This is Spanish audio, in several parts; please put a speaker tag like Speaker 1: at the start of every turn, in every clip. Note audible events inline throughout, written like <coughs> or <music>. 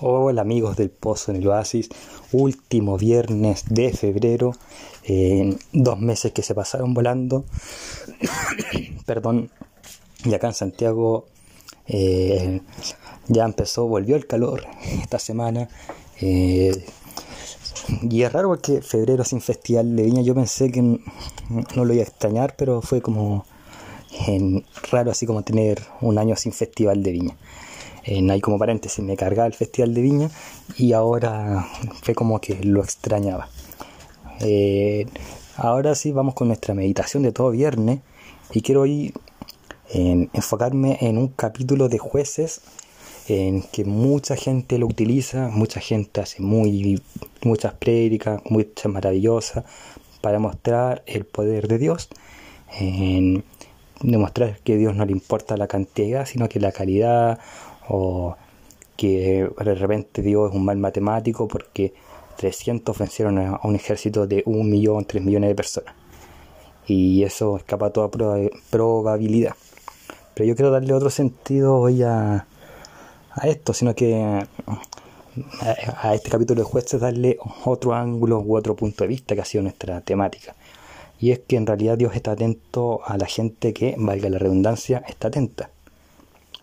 Speaker 1: Hola amigos del Pozo en el Oasis, último viernes de febrero, dos meses que se pasaron volando, <coughs> perdón, y acá en Santiago eh, ya empezó, volvió el calor esta semana, eh, y es raro porque febrero sin festival de viña, yo pensé que no lo iba a extrañar, pero fue como raro así como tener un año sin festival de viña no hay como paréntesis, me cargaba el Festival de Viña y ahora fue como que lo extrañaba. Eh, ahora sí vamos con nuestra meditación de todo viernes y quiero hoy enfocarme en un capítulo de jueces en que mucha gente lo utiliza, mucha gente hace muy, muchas prédicas, muchas maravillosas para mostrar el poder de Dios, en demostrar que a Dios no le importa la cantidad, sino que la calidad o que de repente Dios es un mal matemático porque 300 vencieron a un ejército de un millón, tres millones de personas. Y eso escapa a toda probabilidad. Pero yo quiero darle otro sentido hoy a, a esto, sino que a, este capítulo de jueces darle otro ángulo u otro punto de vista que ha sido nuestra temática. Y es que en realidad Dios está atento a la gente que, valga la redundancia, está atenta.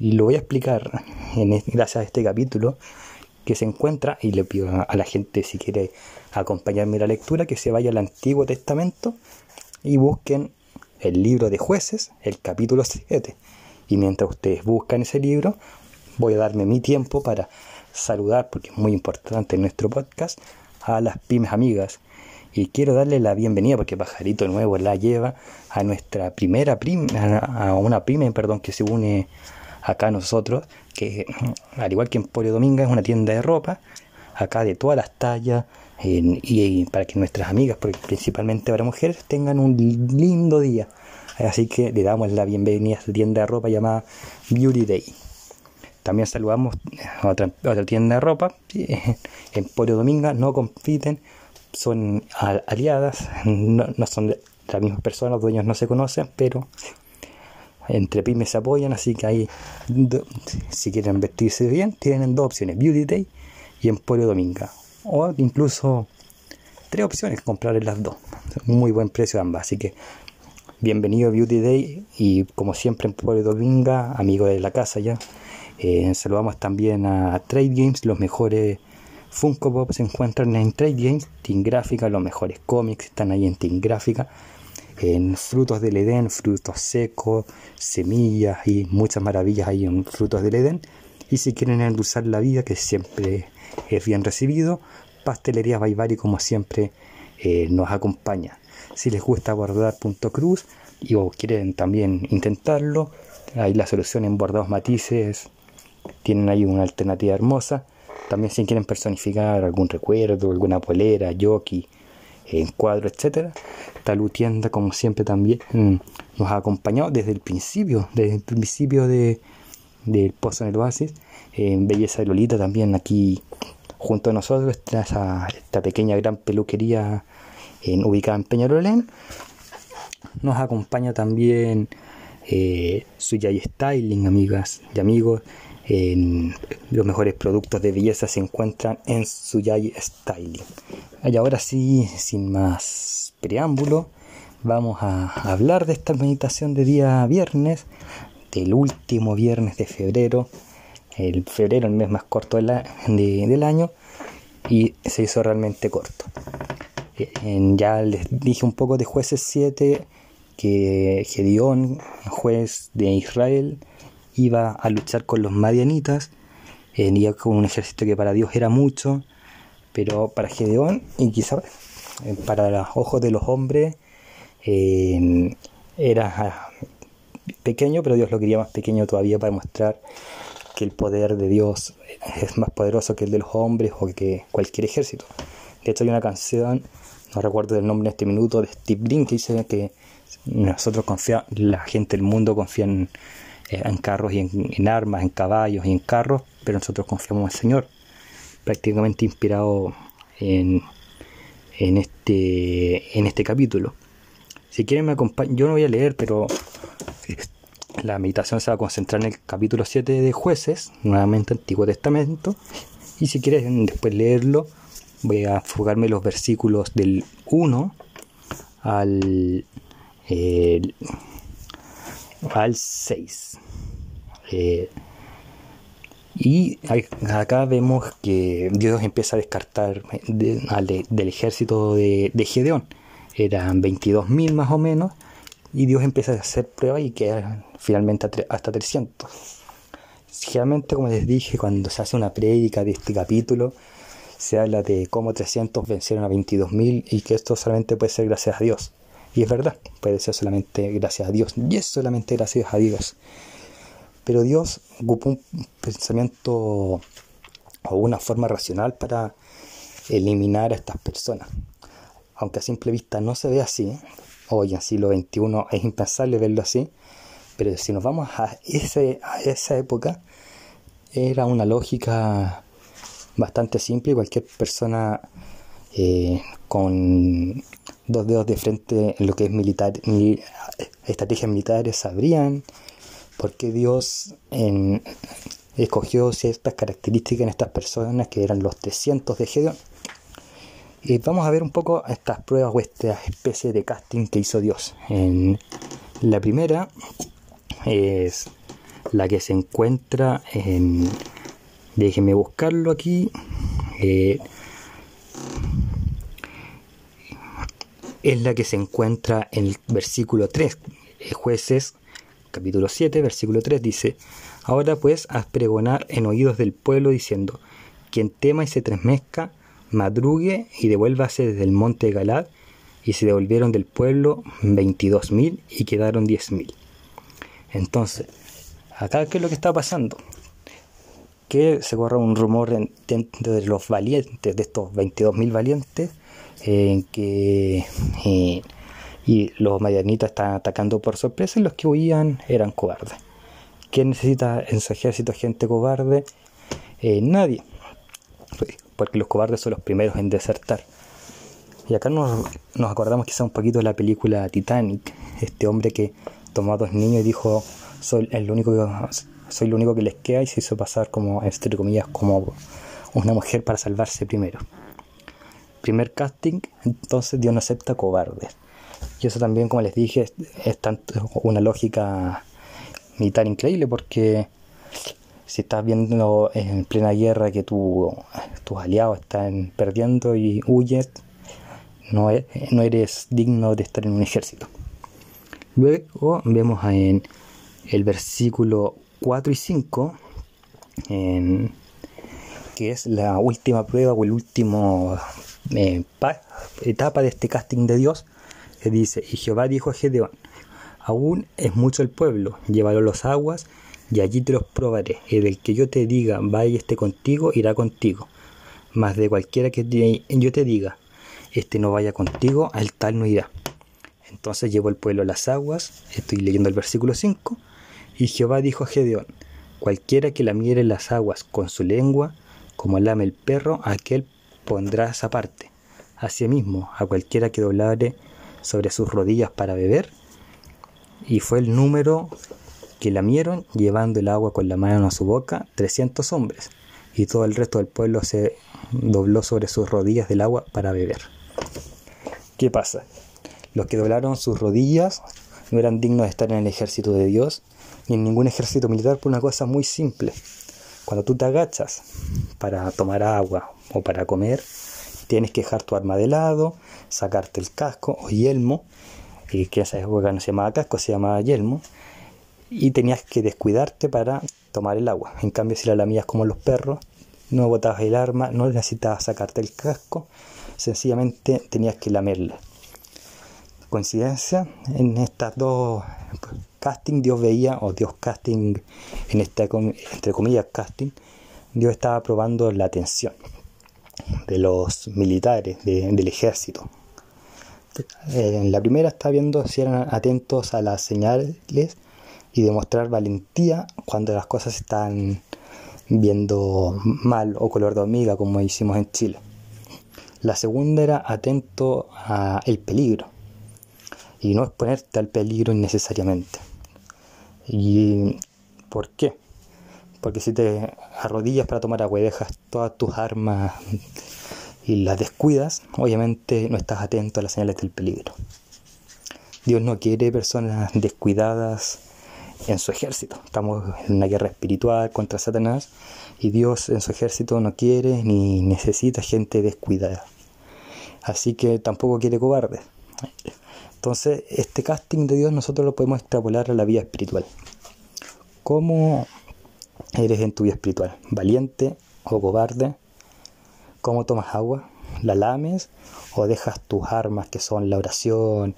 Speaker 1: Y lo voy a explicar en, gracias a este capítulo que se encuentra, y le pido a, la gente si quiere acompañarme en la lectura, que se vaya al Antiguo Testamento y busquen el libro de jueces, el capítulo 7. Y mientras ustedes buscan ese libro, voy a darme mi tiempo para saludar, porque es muy importante en nuestro podcast, a las pymes amigas. Y quiero darle la bienvenida, porque Pajarito Nuevo la lleva a nuestra primera pyme, a una pyme, perdón, que se une acá nosotros, que al igual que en Polio Dominga es una tienda de ropa, acá de todas las tallas, y, para que nuestras amigas, principalmente para mujeres, tengan un lindo día. Así que le damos la bienvenida a esta tienda de ropa llamada Beauty Day. También saludamos a otra, otra tienda de ropa, <laughs> en Polio Dominga, no compiten, son aliadas, no, no son las mismas personas, los dueños no se conocen, pero entre pymes se apoyan, así que ahí, si quieren vestirse bien, tienen dos opciones, Beauty Day y Emporio Dominga. O incluso tres opciones, comprar en las dos. Muy buen precio ambas, así que bienvenido a Beauty Day y como siempre Emporio Dominga, amigo de la casa ya. Eh, saludamos también a Trade Games, los mejores Funko Pop se encuentran en Trade Games, Team Gráfica, los mejores cómics están ahí en Team Gráfica en frutos del Edén, frutos secos, semillas y muchas maravillas hay en frutos del Edén. Y si quieren endulzar la vida, que siempre es bien recibido, Pastelería Baibari como siempre eh, nos acompaña. Si les gusta bordar punto cruz y o quieren también intentarlo, hay la solución en bordados matices, tienen ahí una alternativa hermosa. También si quieren personificar algún recuerdo, alguna polera, jockey, en cuadro, etcétera. Talú Tienda, como siempre, también mm, nos ha acompañado desde el principio, desde el principio de, del Pozo en el Oasis. En Belleza de Lolita también aquí junto a nosotros está esta pequeña gran peluquería en, ubicada en Peñarolén. Nos acompaña también eh, Suyay Styling, amigas y amigos. Los mejores productos de belleza se encuentran en Suyay Styling. Y ahora sí, sin más preámbulo, vamos a hablar de esta meditación de día viernes, del último viernes de febrero, el febrero, el mes más corto del año, y se hizo realmente corto. Eh, ya les dije un poco de jueces 7, que Gedeón, juez de Israel, iba a luchar con los madianitas, eh, con un ejército que para Dios era mucho, pero para Gedeón y quizá eh, para los ojos de los hombres eh, era ah, pequeño, pero Dios lo quería más pequeño todavía para mostrar que el poder de Dios es más poderoso que el de los hombres o que cualquier ejército. De hecho hay una canción, no recuerdo el nombre en este minuto, de Steve Green que dice que nosotros confiamos, la gente del mundo confía en, en carros y en, armas, en caballos y en carros, pero nosotros confiamos en el Señor. Prácticamente inspirado en, en, este, en este capítulo. Si quieren me acompañan, yo no voy a leer, pero la meditación se va a concentrar en el capítulo 7 de jueces, nuevamente Antiguo Testamento, y si quieren después leerlo, voy a enfocarme los versículos del 1 al, al 6. Eh, y acá vemos que Dios empieza a descartar del ejército de, de Gedeón. Eran 22.000 más o menos. Y Dios empieza a hacer pruebas y queda finalmente hasta 300. Generalmente, como les dije, cuando se hace una prédica de este capítulo, se habla de cómo 300 vencieron a 22.000 y que esto solamente puede ser gracias a Dios. Y es verdad, puede ser solamente gracias a Dios. Y es solamente gracias a Dios. Pero Dios ocupó un pensamiento o una forma racional para eliminar a estas personas. Aunque a simple vista no se ve así, hoy en siglo XXI es impensable verlo así, pero si nos vamos a, ese, a esa época, era una lógica bastante simple y cualquier persona eh, con dos dedos de frente en lo que es militar, estrategias militares sabrían porque Dios escogió ciertas características en estas personas que eran los 300 de Gedeón. Y vamos a ver un poco estas pruebas o esta especie de casting que hizo Dios. En la primera es la que se encuentra en... Déjenme buscarlo aquí. Eh, es la que se encuentra en el versículo 3. Jueces capítulo 7, versículo 3 dice, Ahora pues haz pregonar en oídos del pueblo diciendo, quien tema y se trasmezca, madrugue y devuélvase desde el monte de Galad, y se devolvieron del pueblo veintidós mil y quedaron diez mil. Entonces, acá qué es lo que está pasando? Que se corre un rumor dentro de los valientes, de estos veintidós mil valientes, en que eh, y los madianitas estaban atacando por sorpresa y los que huían eran cobardes. ¿Quién necesita en su ejército gente cobarde? Eh, nadie, porque los cobardes son los primeros en desertar. Y acá nos, nos acordamos quizá un poquito de la película Titanic, este hombre que tomó a dos niños y dijo, soy el único que, soy lo único que les queda y se hizo pasar como, entre comillas, como una mujer para salvarse primero. Primer casting, entonces Dios no acepta cobardes. Y eso también, como les dije, es, tanto una lógica militar increíble porque si estás viendo en plena guerra que tu, tus aliados están perdiendo y huyes, no, e, no eres digno de estar en un ejército. Luego vemos en el versículo 4 y 5, que es la última prueba o el último eh, etapa de este casting de Dios, que dice, y Jehová dijo a Gedeón, aún es mucho el pueblo, llévalo a los aguas, y allí te los probaré, y del que yo te diga, vaya esté contigo, irá contigo, mas de cualquiera que yo te diga, este no vaya contigo, al tal no irá. Entonces llevó el pueblo a las aguas, estoy leyendo el versículo 5, y Jehová dijo a Gedeón, cualquiera que lamiere las aguas con su lengua, como lame el perro, aquel pondrás aparte. Asimismo, a cualquiera que doblare sobre sus rodillas para beber, y fue el número que lamieron llevando el agua con la mano a su boca, 300 hombres, y todo el resto del pueblo se dobló sobre sus rodillas del agua para beber. ¿Qué pasa? Los que doblaron sus rodillas no eran dignos de estar en el ejército de Dios, ni en ningún ejército militar por una cosa muy simple. Cuando tú te agachas para tomar agua o para comer, tienes que dejar tu arma de lado, sacarte el casco o yelmo, que en esa época no se llamaba casco, se llamaba yelmo, y tenías que descuidarte para tomar el agua. En cambio, si la lamías como los perros, no botabas el arma, no necesitabas sacarte el casco, sencillamente tenías que lamerla. Coincidencia, en estas dos casting Dios veía, o Dios casting, en esta, entre comillas casting, Dios estaba probando la atención de los militares, del ejército. En la primera está viendo si eran atentos a las señales y demostrar valentía cuando las cosas están viendo mal o color de hormiga como hicimos en Chile. La segunda era atento al peligro y no exponerte al peligro innecesariamente. ¿Y por qué? Porque si te arrodillas para tomar agua y dejas todas tus armas y las descuidas, obviamente no estás atento a las señales del peligro. Dios no quiere personas descuidadas en su ejército. Estamos en una guerra espiritual contra Satanás y Dios en su ejército no quiere ni necesita gente descuidada. Así que tampoco quiere cobardes. Entonces, este casting de Dios nosotros lo podemos extrapolar a la vida espiritual. ¿Cómo eres en tu vida espiritual? ¿Valiente o cobarde? ¿Cómo tomas agua? ¿La lames o dejas tus armas que son la oración,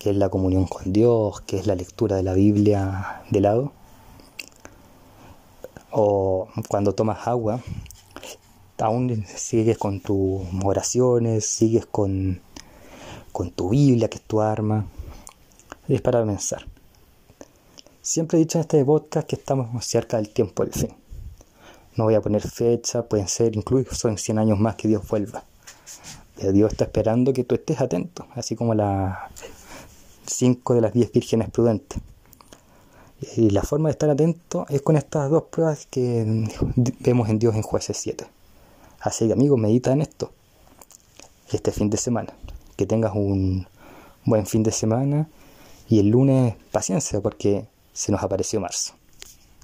Speaker 1: que es la comunión con Dios, que es la lectura de la Biblia de lado? O cuando tomas agua, aún sigues con tus oraciones, sigues con, con tu Biblia, que es tu arma. Es para pensar. Siempre he dicho en este podcast que estamos cerca del tiempo del fin. No voy a poner fecha, pueden ser incluso en 100 años más que Dios vuelva. Pero Dios está esperando que tú estés atento, así como las 5 de las 10 vírgenes prudentes. Y la forma de estar atento es con estas dos pruebas que vemos en Dios en jueces 7. Así que amigos, medita en esto este fin de semana. Que tengas un buen fin de semana y el lunes paciencia porque se nos apareció marzo.